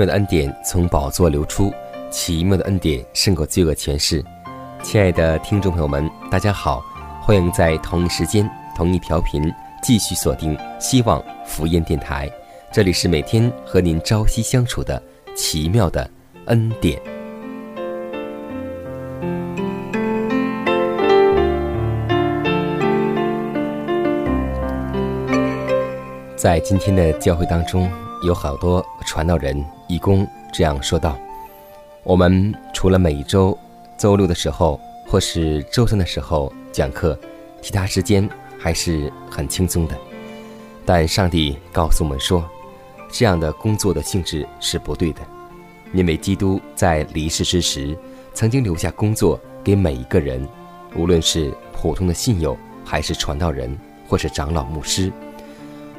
妙的恩典从宝座流出，奇妙的恩典胜过罪恶权势。亲爱的听众朋友们，大家好，欢迎在同一时间、同一调频继续锁定希望福音电台。这里是每天和您朝夕相处的奇妙的恩典。在今天的教会当中。有好多传道人、义工这样说道：“我们除了每周周六的时候或是周三的时候讲课，其他时间还是很轻松的。但上帝告诉我们说，这样的工作的性质是不对的，因为基督在离世之时，曾经留下工作给每一个人，无论是普通的信友，还是传道人，或是长老、牧师。”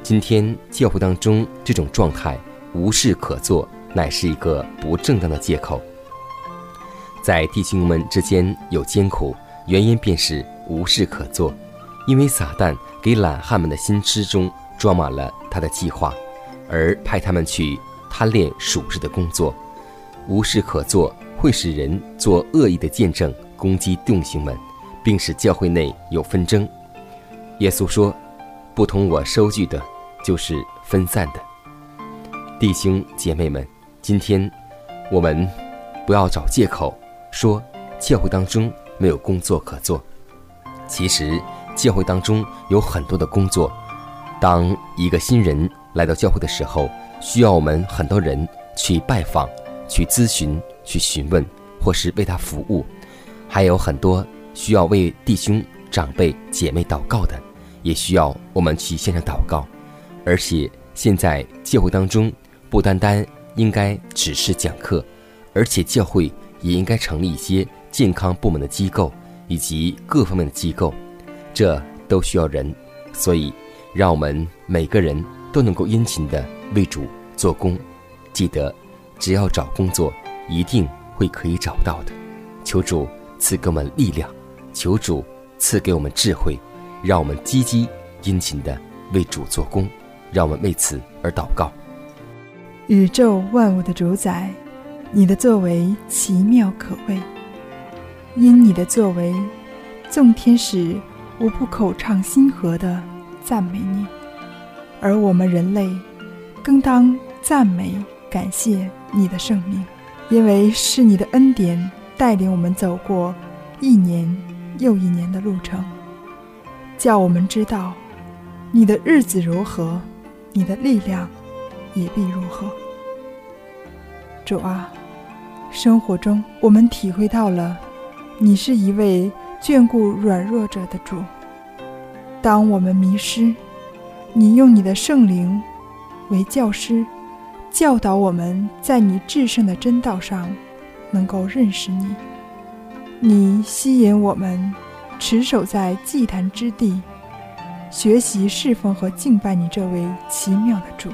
今天教会当中这种状态无事可做，乃是一个不正当的借口。在弟兄们之间有艰苦，原因便是无事可做，因为撒旦给懒汉们的心之中装满了他的计划，而派他们去贪恋属世的工作。无事可做会使人做恶意的见证，攻击弟兄们，并使教会内有纷争。耶稣说：“不同我收据的。”就是分散的，弟兄姐妹们，今天我们不要找借口说教会当中没有工作可做。其实教会当中有很多的工作。当一个新人来到教会的时候，需要我们很多人去拜访、去咨询、去询问，或是为他服务。还有很多需要为弟兄长辈姐妹祷告的，也需要我们去线上祷告。而且现在教会当中，不单单应该只是讲课，而且教会也应该成立一些健康部门的机构以及各方面的机构，这都需要人。所以，让我们每个人都能够殷勤的为主做工。记得，只要找工作，一定会可以找到的。求主赐给我们力量，求主赐给我们智慧，让我们积极殷勤的为主做工。让我们为此而祷告。宇宙万物的主宰，你的作为奇妙可畏。因你的作为，众天使无不口唱心和的赞美你，而我们人类更当赞美感谢你的圣名，因为是你的恩典带领我们走过一年又一年的路程，叫我们知道你的日子如何。你的力量也必如何，主啊！生活中我们体会到了，你是一位眷顾软弱者的主。当我们迷失，你用你的圣灵为教师，教导我们在你至圣的真道上能够认识你。你吸引我们持守在祭坛之地。学习侍奉和敬拜你这位奇妙的主，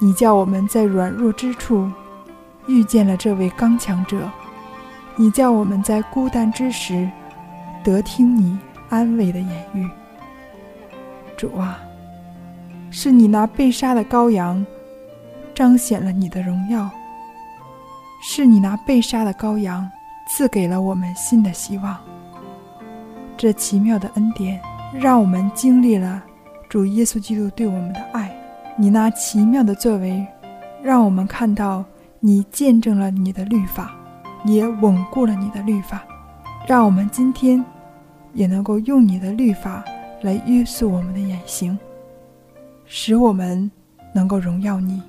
你叫我们在软弱之处遇见了这位刚强者，你叫我们在孤单之时得听你安慰的言语，主啊，是你拿被杀的羔羊彰显了你的荣耀，是你拿被杀的羔羊赐给了我们新的希望。这奇妙的恩典，让我们经历了主耶稣基督对我们的爱。你那奇妙的作为，让我们看到你见证了你的律法，也稳固了你的律法，让我们今天也能够用你的律法来约束我们的言行，使我们能够荣耀你。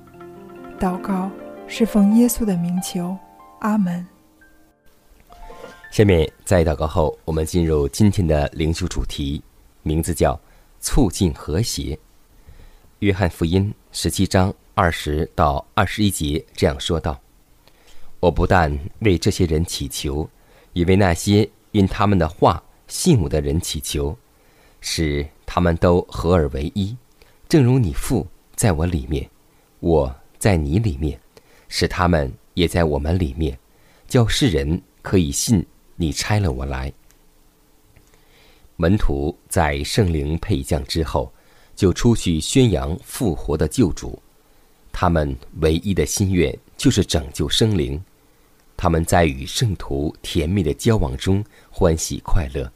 祷告是奉耶稣的名求，阿门。下面在祷告后，我们进入今天的灵修主题，名字叫“促进和谐”。约翰福音十七章二十到二十一节这样说道：“我不但为这些人祈求，也为那些因他们的话信我的人祈求，使他们都合而为一，正如你父在我里面，我在你里面，使他们也在我们里面，叫世人可以信。”你拆了我来。门徒在圣灵配降之后，就出去宣扬复活的救主。他们唯一的心愿就是拯救生灵。他们在与圣徒甜蜜的交往中欢喜快乐。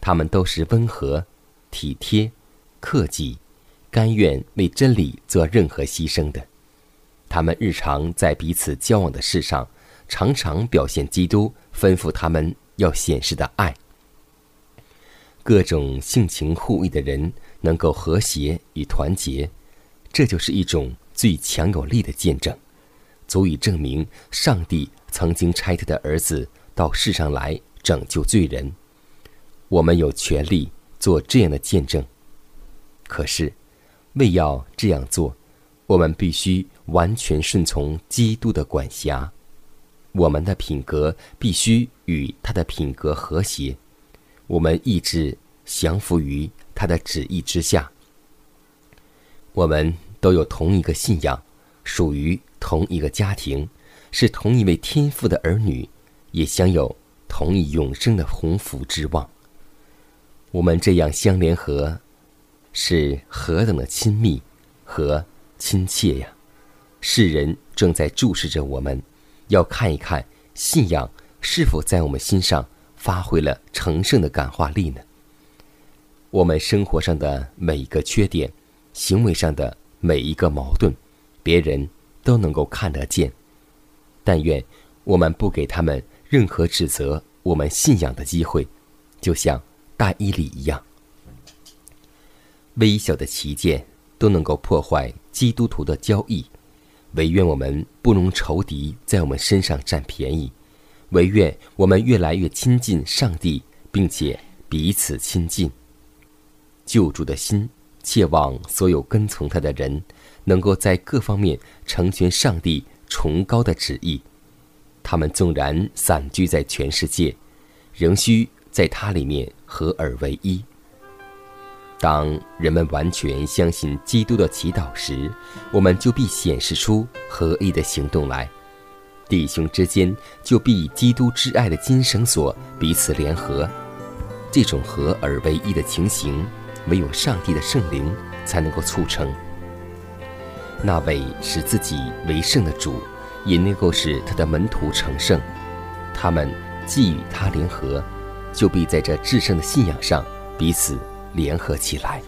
他们都是温和、体贴、克己，甘愿为真理做任何牺牲的。他们日常在彼此交往的事上，常常表现基督。吩咐他们要显示的爱，各种性情互异的人能够和谐与团结，这就是一种最强有力的见证，足以证明上帝曾经差他的儿子到世上来拯救罪人。我们有权利做这样的见证，可是为要这样做，我们必须完全顺从基督的管辖。我们的品格必须与他的品格和谐，我们意志降服于他的旨意之下。我们都有同一个信仰，属于同一个家庭，是同一位天父的儿女，也享有同一永生的鸿福之望。我们这样相联合，是何等的亲密和亲切呀！世人正在注视着我们。要看一看信仰是否在我们心上发挥了成圣的感化力呢？我们生活上的每一个缺点，行为上的每一个矛盾，别人都能够看得见。但愿我们不给他们任何指责我们信仰的机会，就像大伊里一样。微小的旗舰都能够破坏基督徒的交易。唯愿我们不容仇敌在我们身上占便宜，唯愿我们越来越亲近上帝，并且彼此亲近。救主的心切望所有跟从他的人，能够在各方面成全上帝崇高的旨意。他们纵然散居在全世界，仍需在他里面合而为一。当人们完全相信基督的祈祷时，我们就必显示出合一的行动来。弟兄之间就必以基督之爱的金绳索彼此联合。这种合而为一的情形，唯有上帝的圣灵才能够促成。那位使自己为圣的主，也能够使他的门徒成圣。他们既与他联合，就必在这至圣的信仰上彼此。联合起来。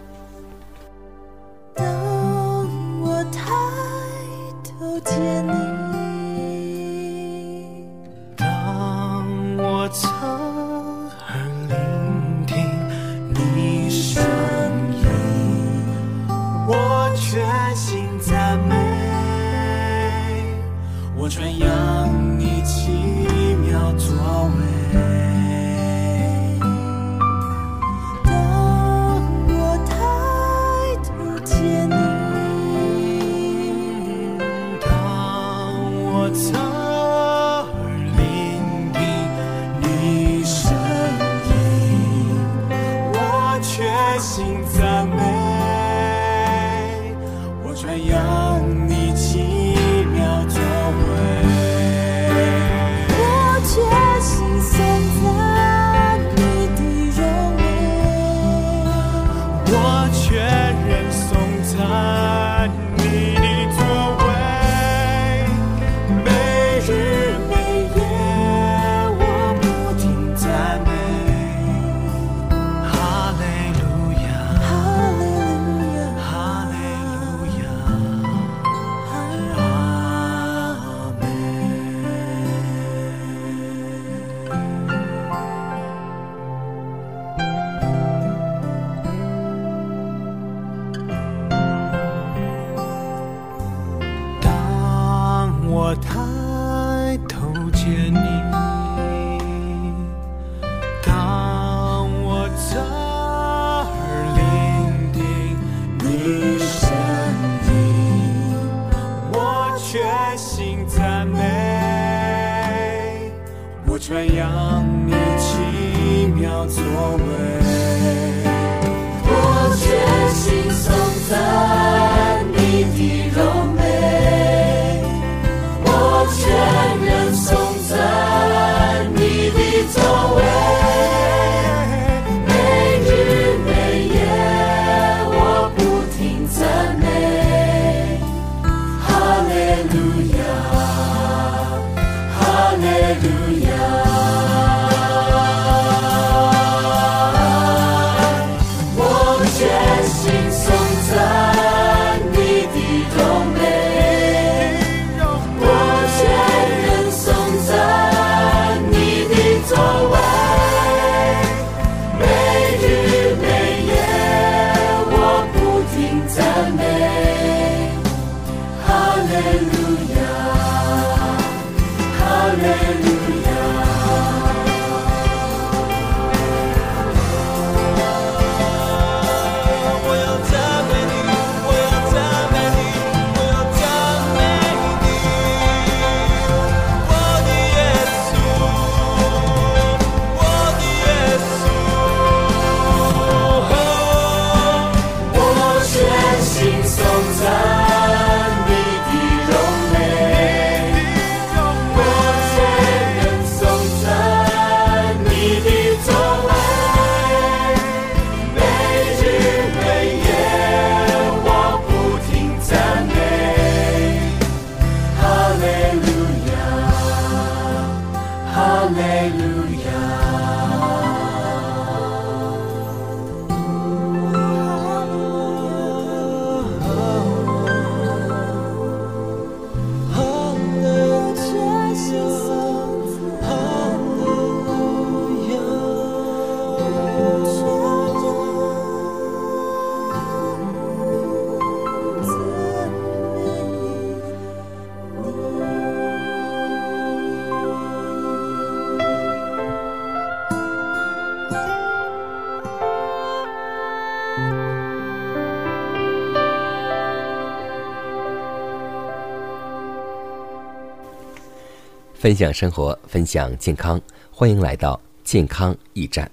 分享生活，分享健康，欢迎来到健康驿站。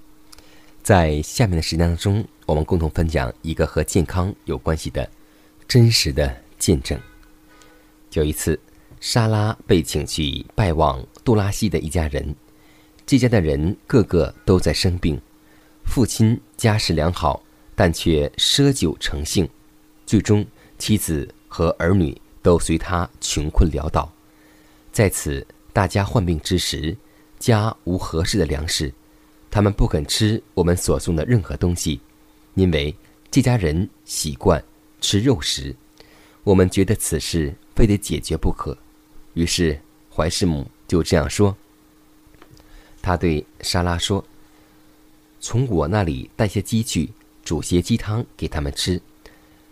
在下面的时间当中，我们共同分享一个和健康有关系的真实的见证。有一次，莎拉被请去拜望杜拉西的一家人，这家的人个个都在生病，父亲家世良好，但却奢酒成性，最终妻子和儿女都随他穷困潦倒。在此大家患病之时，家无合适的粮食，他们不肯吃我们所送的任何东西，因为这家人习惯吃肉食。我们觉得此事非得解决不可，于是怀世母就这样说。他对莎拉说：“从我那里带些鸡去，煮些鸡汤给他们吃。”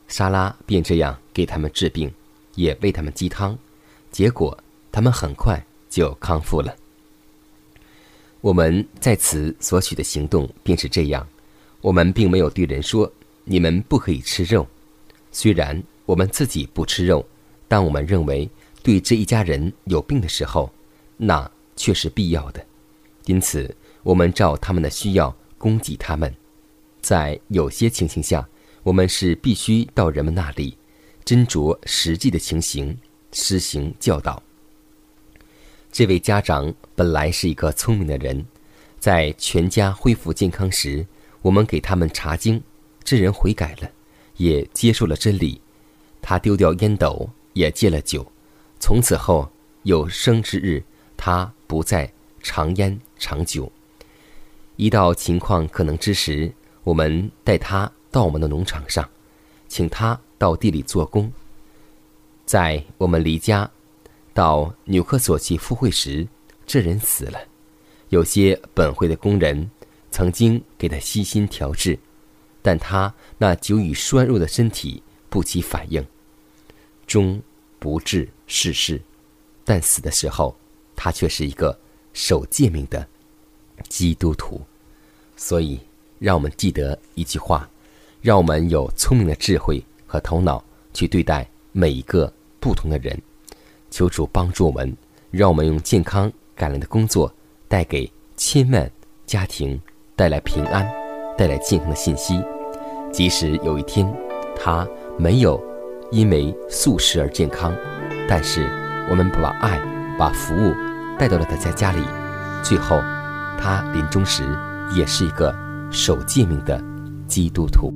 莎拉便这样给他们治病，也喂他们鸡汤，结果他们很快就康复了。我们在此所取的行动便是这样，我们并没有对人说你们不可以吃肉，虽然我们自己不吃肉，但我们认为对这一家人有病的时候，那却是必要的。因此，我们照他们的需要供给他们。在有些情形下，我们是必须到人们那里，斟酌实际的情形，施行教导。这位家长本来是一个聪明的人，在全家恢复健康时，我们给他们查经，这人悔改了，也接受了真理。他丢掉烟斗，也戒了酒。从此后有生之日，他不再尝烟尝酒。一到情况可能之时，我们带他到我们的农场上，请他到地里做工。在我们离家到纽克索奇赴会时，这人死了。有些本会的工人曾经给他悉心调治，但他那久已衰弱的身体不起反应，终不治逝世。但死的时候，他却是一个守诫命的基督徒。所以，让我们记得一句话：让我们有聪明的智慧和头脑去对待每一个不同的人。求主帮助我们，让我们用健康、感恩的工作带给千万家庭带来平安，带来健康的信息。即使有一天他没有因为素食而健康，但是我们把爱，把服务带到了他家家里，最后他临终时也是一个守诫命的基督徒。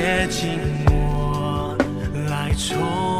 别寂寞来宠。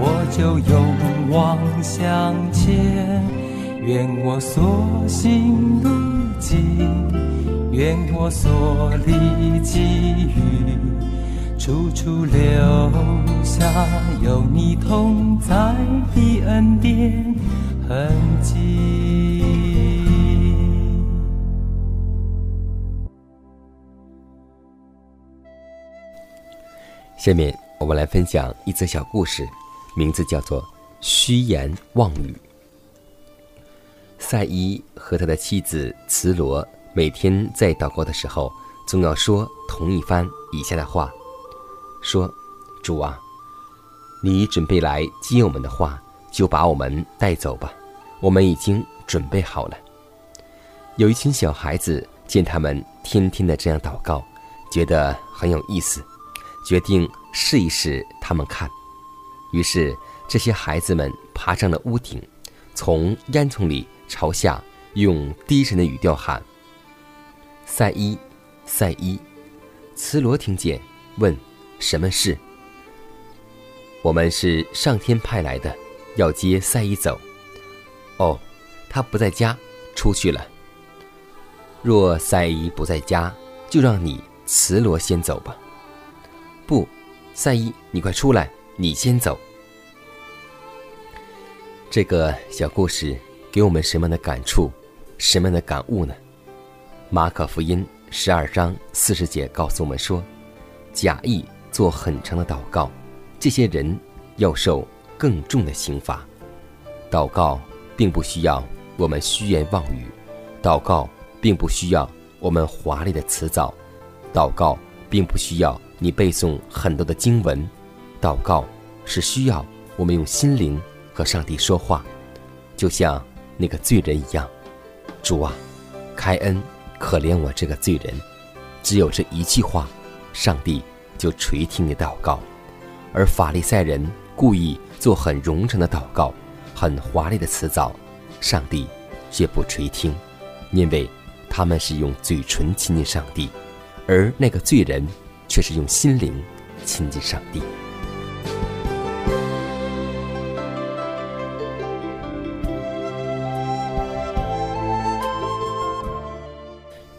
我就勇往向前。愿我所行路径。愿我所历际遇，处处留下有你同在的恩典痕迹。下面我们来分享一则小故事，名字叫做《虚言妄语》。赛伊和他的妻子慈罗每天在祷告的时候，总要说同一番以下的话：“说，主啊，你准备来接我们的话，就把我们带走吧，我们已经准备好了。”有一群小孩子见他们天天的这样祷告，觉得很有意思，决定试一试他们看。于是这些孩子们爬上了屋顶，从烟囱里朝下用低沉的语调喊。赛伊，赛伊，茨罗听见，问：“什么事？”我们是上天派来的，要接赛伊走。哦，他不在家，出去了。若赛伊不在家，就让你茨罗先走吧。不，赛伊，你快出来，你先走。这个小故事给我们什么样的感触，什么样的感悟呢？马可福音十二章四十节告诉我们说：“假意做很长的祷告，这些人要受更重的刑罚。”祷告并不需要我们虚言妄语，祷告并不需要我们华丽的辞藻，祷告并不需要你背诵很多的经文，祷告是需要我们用心灵和上帝说话，就像那个罪人一样。主啊，开恩。可怜我这个罪人，只有这一句话，上帝就垂听你祷告；而法利赛人故意做很冗长的祷告，很华丽的辞藻，上帝却不垂听，因为他们是用嘴唇亲近上帝，而那个罪人却是用心灵亲近上帝。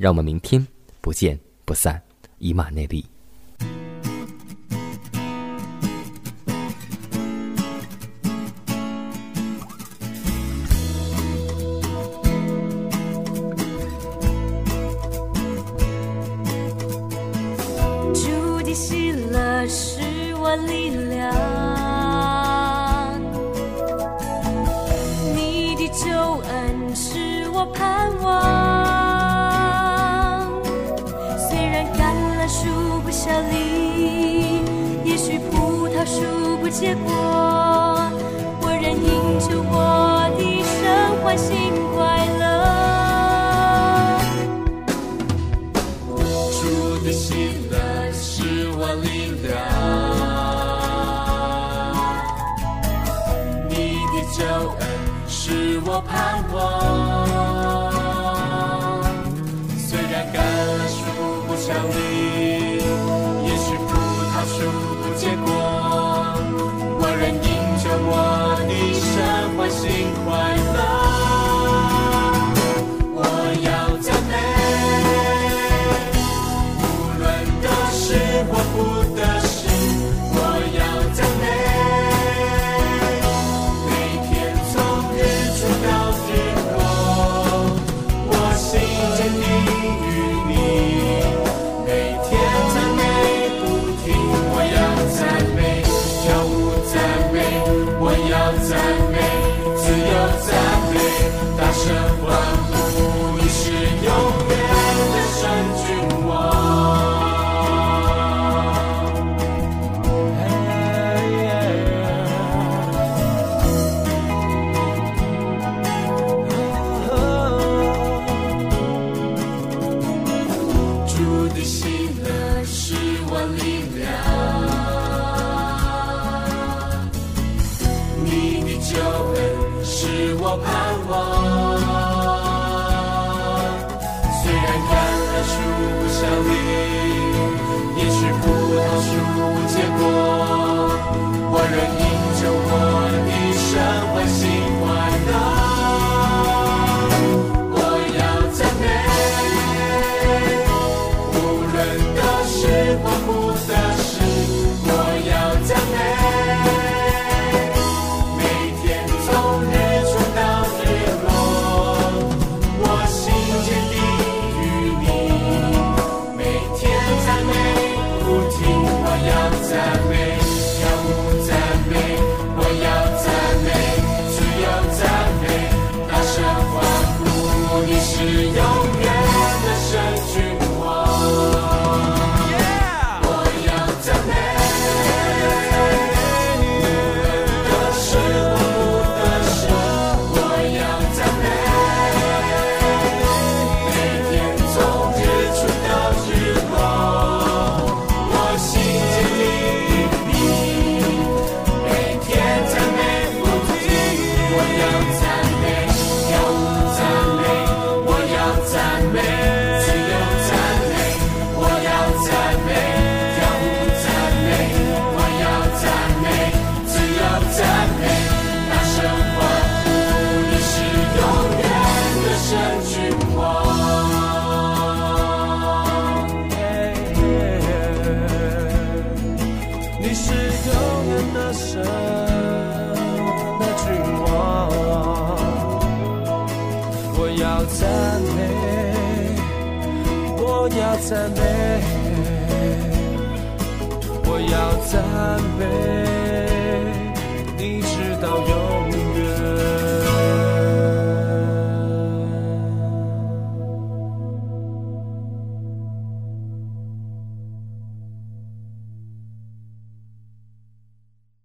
让我们明天不见不散，以马内利。盼望。自由。我